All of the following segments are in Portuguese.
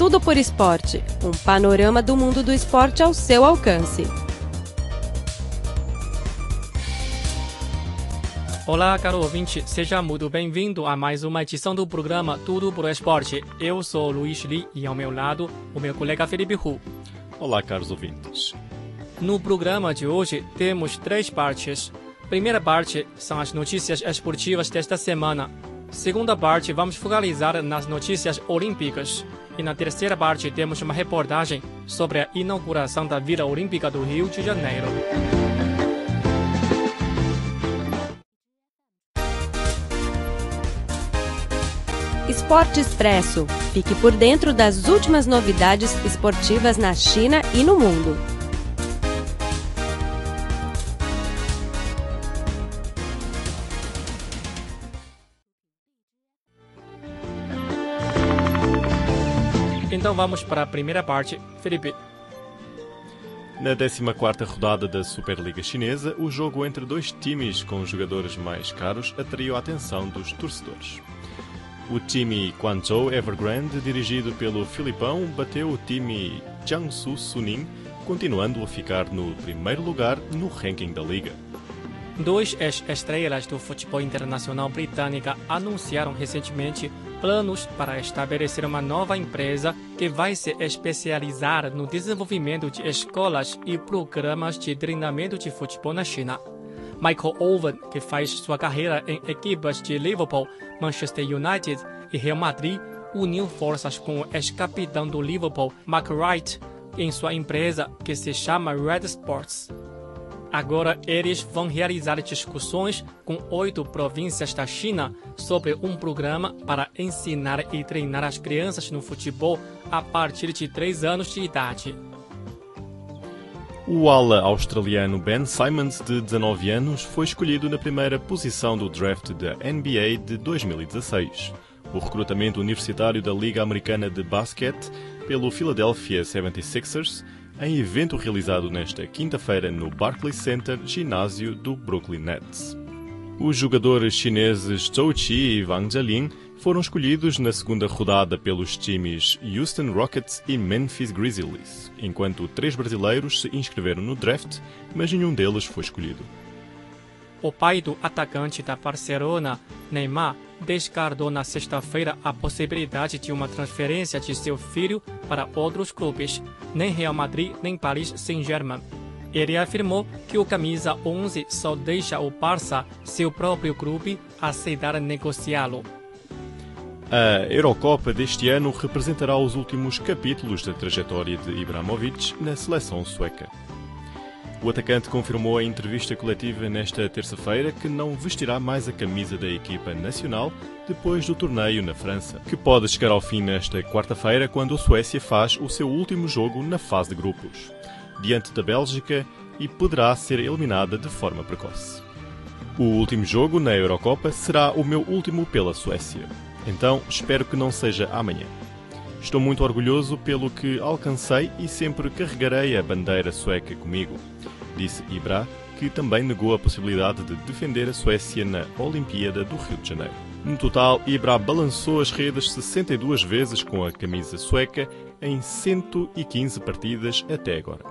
Tudo por Esporte um panorama do mundo do esporte ao seu alcance. Olá, caro ouvinte, seja muito bem-vindo a mais uma edição do programa Tudo por Esporte. Eu sou Luiz Li e ao meu lado o meu colega Felipe Hu. Olá, caros ouvintes. No programa de hoje temos três partes. Primeira parte são as notícias esportivas desta semana. Segunda parte, vamos focalizar nas notícias olímpicas. E na terceira parte, temos uma reportagem sobre a inauguração da Vila Olímpica do Rio de Janeiro. Esporte Expresso. Fique por dentro das últimas novidades esportivas na China e no mundo. Então vamos para a primeira parte. Felipe, Na 14ª rodada da Superliga Chinesa, o jogo entre dois times com jogadores mais caros atraiu a atenção dos torcedores. O time Guangzhou Evergrande, dirigido pelo Filipão, bateu o time Jiangsu Suning, continuando a ficar no primeiro lugar no ranking da liga. Dois ex-estrelas do futebol internacional britânica anunciaram recentemente planos para estabelecer uma nova empresa que vai se especializar no desenvolvimento de escolas e programas de treinamento de futebol na China. Michael Owen, que faz sua carreira em equipas de Liverpool, Manchester United e Real Madrid, uniu forças com o ex-capitão do Liverpool, Mark Wright, em sua empresa que se chama Red Sports. Agora eles vão realizar discussões com oito províncias da China sobre um programa para ensinar e treinar as crianças no futebol a partir de 3 anos de idade. O ala australiano Ben Simons, de 19 anos, foi escolhido na primeira posição do draft da NBA de 2016. O recrutamento universitário da Liga Americana de Basquete pelo Philadelphia 76ers, em evento realizado nesta quinta-feira no Barclays Center, ginásio do Brooklyn Nets. Os jogadores chineses Zhou Qi e Wang Jialin foram escolhidos na segunda rodada pelos times Houston Rockets e Memphis Grizzlies, enquanto três brasileiros se inscreveram no draft, mas nenhum deles foi escolhido. O pai do atacante da Barcelona, Neymar, descartou na sexta-feira a possibilidade de uma transferência de seu filho para outros clubes, nem Real Madrid nem Paris Saint-Germain. Ele afirmou que o camisa 11 só deixa o Barça, seu próprio clube, aceitar negociá-lo. A Eurocopa deste ano representará os últimos capítulos da trajetória de Ibrahimovic na seleção sueca. O atacante confirmou em entrevista coletiva nesta terça-feira que não vestirá mais a camisa da equipa nacional depois do torneio na França, que pode chegar ao fim nesta quarta-feira quando a Suécia faz o seu último jogo na fase de grupos, diante da Bélgica e poderá ser eliminada de forma precoce. O último jogo na Eurocopa será o meu último pela Suécia. Então, espero que não seja amanhã. Estou muito orgulhoso pelo que alcancei e sempre carregarei a bandeira sueca comigo, disse Ibra, que também negou a possibilidade de defender a Suécia na Olimpíada do Rio de Janeiro. No total, Ibra balançou as redes 62 vezes com a camisa sueca em 115 partidas até agora.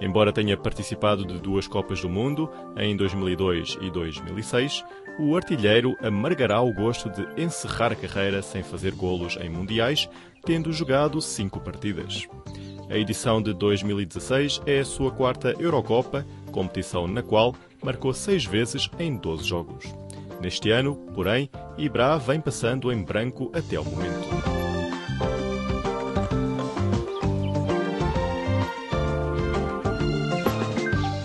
Embora tenha participado de duas Copas do Mundo, em 2002 e 2006, o artilheiro amargará o gosto de encerrar a carreira sem fazer golos em mundiais, tendo jogado cinco partidas. A edição de 2016 é a sua quarta Eurocopa, competição na qual marcou seis vezes em 12 jogos. Neste ano, porém, Ibra vem passando em branco até o momento.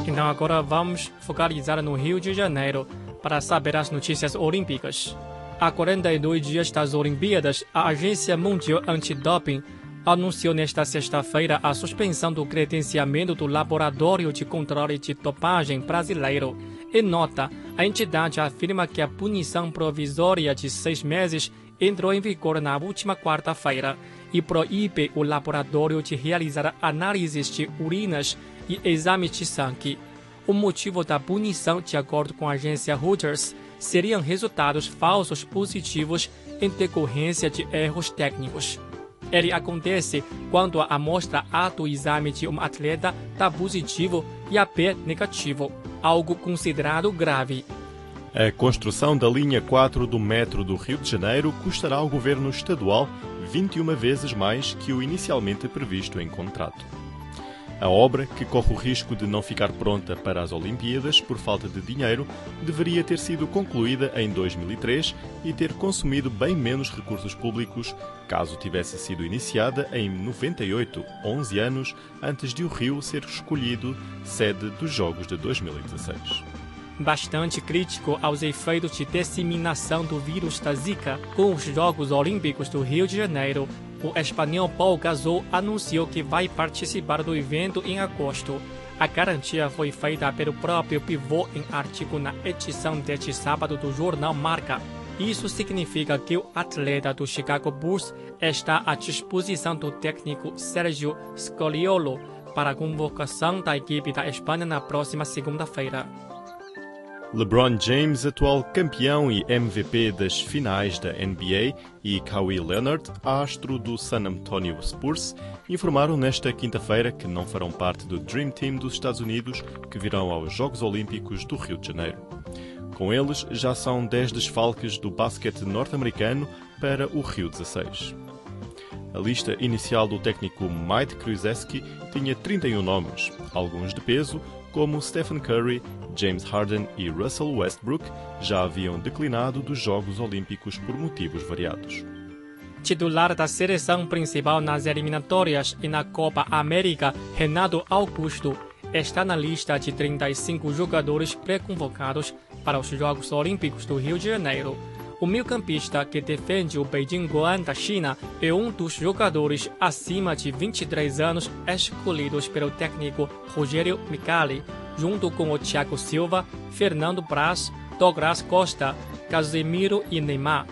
Então agora vamos focalizar no Rio de Janeiro para saber as notícias olímpicas. Há 42 dias das Olimpíadas, a Agência Mundial Antidoping anunciou nesta sexta-feira a suspensão do credenciamento do Laboratório de Controle de Dopagem brasileiro. Em nota, a entidade afirma que a punição provisória de seis meses entrou em vigor na última quarta-feira e proíbe o laboratório de realizar análises de urinas e exames de sangue. O motivo da punição, de acordo com a agência Reuters, seriam resultados falsos positivos em decorrência de erros técnicos. Ele acontece quando a amostra A do exame de um atleta dá positivo e a B negativo, algo considerado grave. A construção da linha 4 do metro do Rio de Janeiro custará ao governo estadual 21 vezes mais que o inicialmente previsto em contrato. A obra, que corre o risco de não ficar pronta para as Olimpíadas por falta de dinheiro, deveria ter sido concluída em 2003 e ter consumido bem menos recursos públicos caso tivesse sido iniciada em 98, 11 anos antes de o Rio ser escolhido sede dos Jogos de 2016 bastante crítico aos efeitos de disseminação do vírus da Zika com os Jogos Olímpicos do Rio de Janeiro, o espanhol Paul Gasol anunciou que vai participar do evento em agosto. A garantia foi feita pelo próprio pivô em artigo na edição deste sábado do jornal Marca. Isso significa que o atleta do Chicago Bulls está à disposição do técnico Sergio Scoliolo para a convocação da equipe da Espanha na próxima segunda-feira. LeBron James, atual campeão e MVP das finais da NBA, e Kawhi Leonard, astro do San Antonio Spurs, informaram nesta quinta-feira que não farão parte do Dream Team dos Estados Unidos que virão aos Jogos Olímpicos do Rio de Janeiro. Com eles, já são 10 desfalques do basquete norte-americano para o Rio 16. A lista inicial do técnico Mike Krzyzewski tinha 31 nomes, alguns de peso, como Stephen Curry, James Harden e Russell Westbrook já haviam declinado dos Jogos Olímpicos por motivos variados. Titular da seleção principal nas eliminatórias e na Copa América, Renato Augusto, está na lista de 35 jogadores pré-convocados para os Jogos Olímpicos do Rio de Janeiro. O meio-campista que defende o Beijing Guan da China é um dos jogadores acima de 23 anos escolhidos pelo técnico Rogério Micali, junto com o Thiago Silva, Fernando Braz, Douglas Costa, Casemiro e Neymar.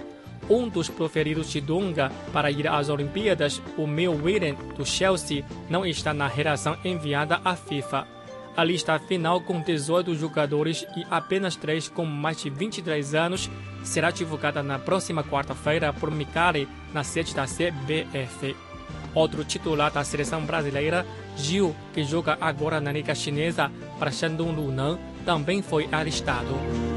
Um dos preferidos de Dunga para ir às Olimpíadas, o Mel William, do Chelsea, não está na relação enviada à FIFA. A lista final com 18 jogadores e apenas 3 com mais de 23 anos será divulgada na próxima quarta-feira por Mikari na sede da CBF. Outro titular da seleção brasileira, Gil, que joga agora na Liga Chinesa para Shandong Luneng, também foi alistado.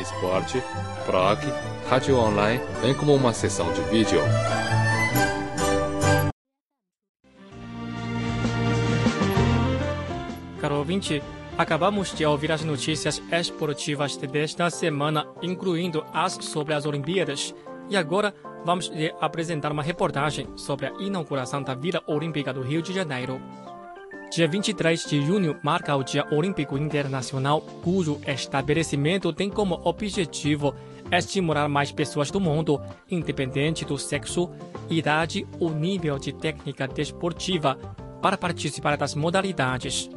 esporte, blog, rádio online, bem como uma sessão de vídeo. Caro ouvinte, acabamos de ouvir as notícias esportivas desta semana, incluindo as sobre as Olimpíadas. E agora vamos lhe apresentar uma reportagem sobre a inauguração da Vila Olímpica do Rio de Janeiro. Dia 23 de junho marca o Dia Olímpico Internacional, cujo estabelecimento tem como objetivo estimular mais pessoas do mundo, independente do sexo, idade ou nível de técnica desportiva, para participar das modalidades.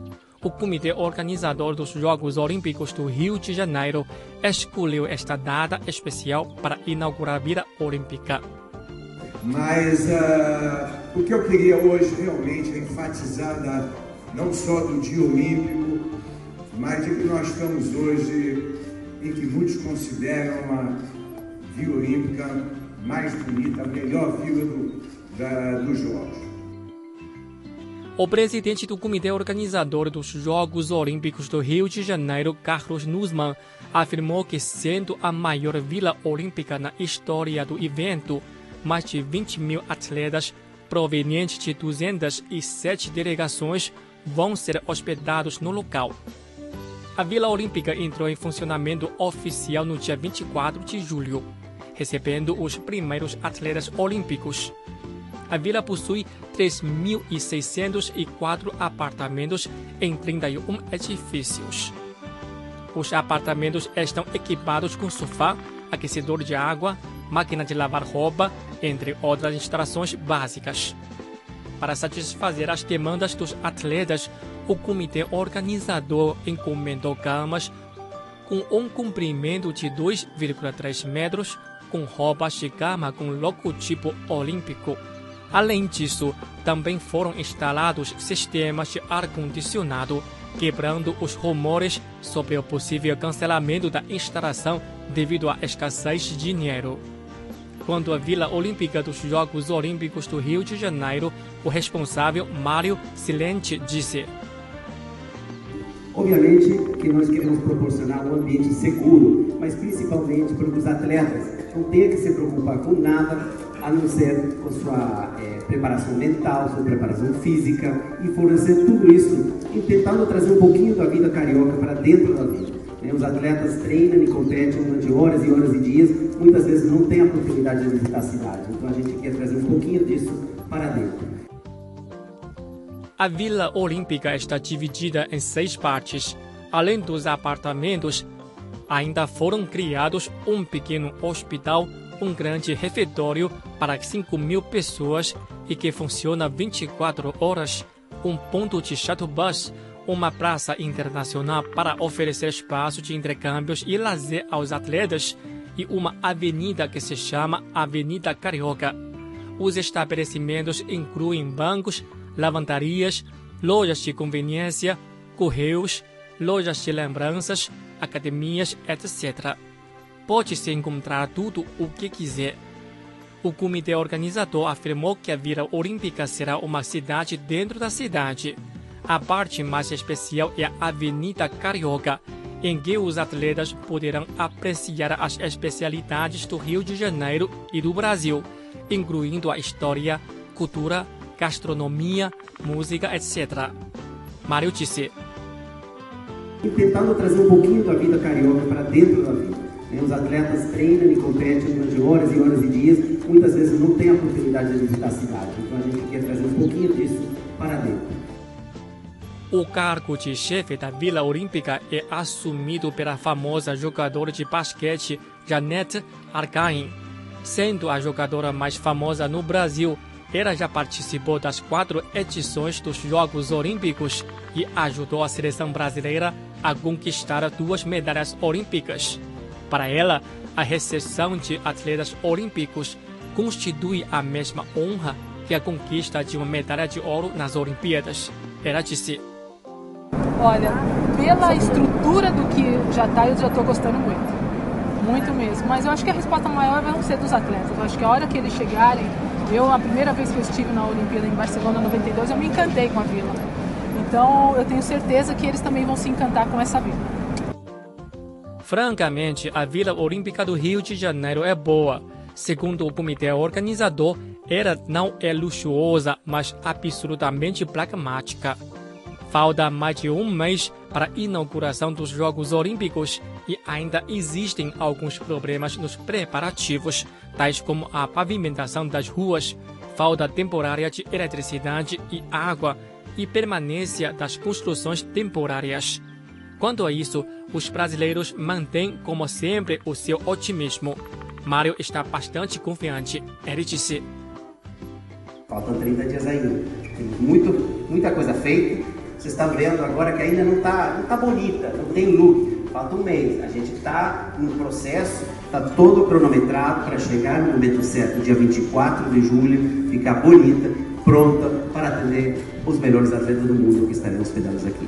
O comitê organizador dos Jogos Olímpicos do Rio de Janeiro escolheu esta data especial para inaugurar a Vila Olímpica. Mas uh, o que eu queria hoje realmente é enfatizar da, não só do dia olímpico, mas de que nós estamos hoje em que muitos consideram a Vila Olímpica mais bonita, a melhor vila do, da, dos Jogos. O presidente do comitê organizador dos Jogos Olímpicos do Rio de Janeiro, Carlos Nussmann, afirmou que, sendo a maior vila olímpica na história do evento, mais de 20 mil atletas provenientes de 207 delegações vão ser hospedados no local. A Vila Olímpica entrou em funcionamento oficial no dia 24 de julho, recebendo os primeiros atletas olímpicos. A vila possui 3.604 apartamentos em 31 edifícios. Os apartamentos estão equipados com sofá, aquecedor de água, máquina de lavar roupa, entre outras instalações básicas. Para satisfazer as demandas dos atletas, o comitê organizador encomendou camas com um comprimento de 2,3 metros, com roupas de cama com logotipo olímpico. Além disso, também foram instalados sistemas de ar-condicionado, quebrando os rumores sobre o possível cancelamento da instalação devido à escassez de dinheiro. Quando a Vila Olímpica dos Jogos Olímpicos do Rio de Janeiro, o responsável Mário Silente disse: Obviamente que nós queremos proporcionar um ambiente seguro, mas principalmente para os atletas não tenham que se preocupar com nada, a não ser com sua é, preparação mental, sua preparação física e fornecer tudo isso tentando trazer um pouquinho da vida carioca para dentro da vida. Os atletas treinam e competem durante horas e horas e dias, muitas vezes não têm a oportunidade de visitar a cidade. Então a gente quer trazer um pouquinho disso para dentro. A Vila Olímpica está dividida em seis partes. Além dos apartamentos, ainda foram criados um pequeno hospital, um grande refeitório para 5 mil pessoas e que funciona 24 horas, um ponto de shuttle bus, uma praça internacional para oferecer espaço de intercâmbios e lazer aos atletas e uma avenida que se chama Avenida Carioca. Os estabelecimentos incluem bancos, lavandarias, lojas de conveniência, correios, lojas de lembranças, academias, etc. Pode-se encontrar tudo o que quiser. O comitê organizador afirmou que a Vila Olímpica será uma cidade dentro da cidade. A parte mais especial é a Avenida Carioca, em que os atletas poderão apreciar as especialidades do Rio de Janeiro e do Brasil, incluindo a história, cultura, gastronomia, música, etc. Mário disse. E tentando trazer um pouquinho da vida carioca para dentro da vida. Né? Os atletas treinam e competem durante horas e horas e dias, muitas vezes não têm a oportunidade de visitar a cidade. Então a gente quer trazer um pouquinho disso para dentro. O cargo de chefe da Vila Olímpica é assumido pela famosa jogadora de basquete Janete Arcain. Sendo a jogadora mais famosa no Brasil, ela já participou das quatro edições dos Jogos Olímpicos e ajudou a seleção brasileira a conquistar duas medalhas olímpicas. Para ela, a recepção de atletas olímpicos constitui a mesma honra que a conquista de uma medalha de ouro nas Olimpíadas. Ela disse: Olha, pela estrutura do que já está, eu já estou gostando muito. Muito mesmo. Mas eu acho que a resposta maior vai ser dos atletas. Eu acho que a hora que eles chegarem, eu, a primeira vez que eu estive na Olimpíada em Barcelona 92, eu me encantei com a vila. Então, eu tenho certeza que eles também vão se encantar com essa vila. Francamente, a Vila Olímpica do Rio de Janeiro é boa. Segundo o comitê organizador, ela não é luxuosa, mas absolutamente pragmática. Falta mais de um mês para a inauguração dos Jogos Olímpicos e ainda existem alguns problemas nos preparativos, tais como a pavimentação das ruas, falta temporária de eletricidade e água e permanência das construções temporárias. Quanto a isso, os brasileiros mantêm, como sempre, o seu otimismo. Mário está bastante confiante. Ele disse: Faltam 30 dias ainda. Tem muito, muita coisa feita vocês estão vendo agora que ainda não está não tá bonita, não tem look. Falta um mês. A gente está no processo, está todo cronometrado para chegar no momento certo, dia 24 de julho, ficar bonita, pronta para atender os melhores atletas do mundo que estarão hospedados aqui.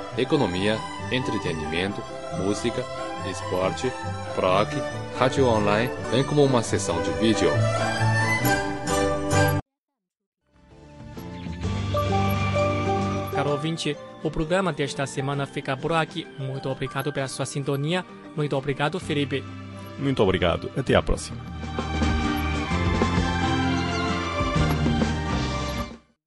economia, entretenimento, música, esporte, proc, rádio online, bem como uma sessão de vídeo. Caro ouvinte, o programa desta semana fica por aqui. Muito obrigado pela sua sintonia. Muito obrigado, Felipe. Muito obrigado. Até à próxima.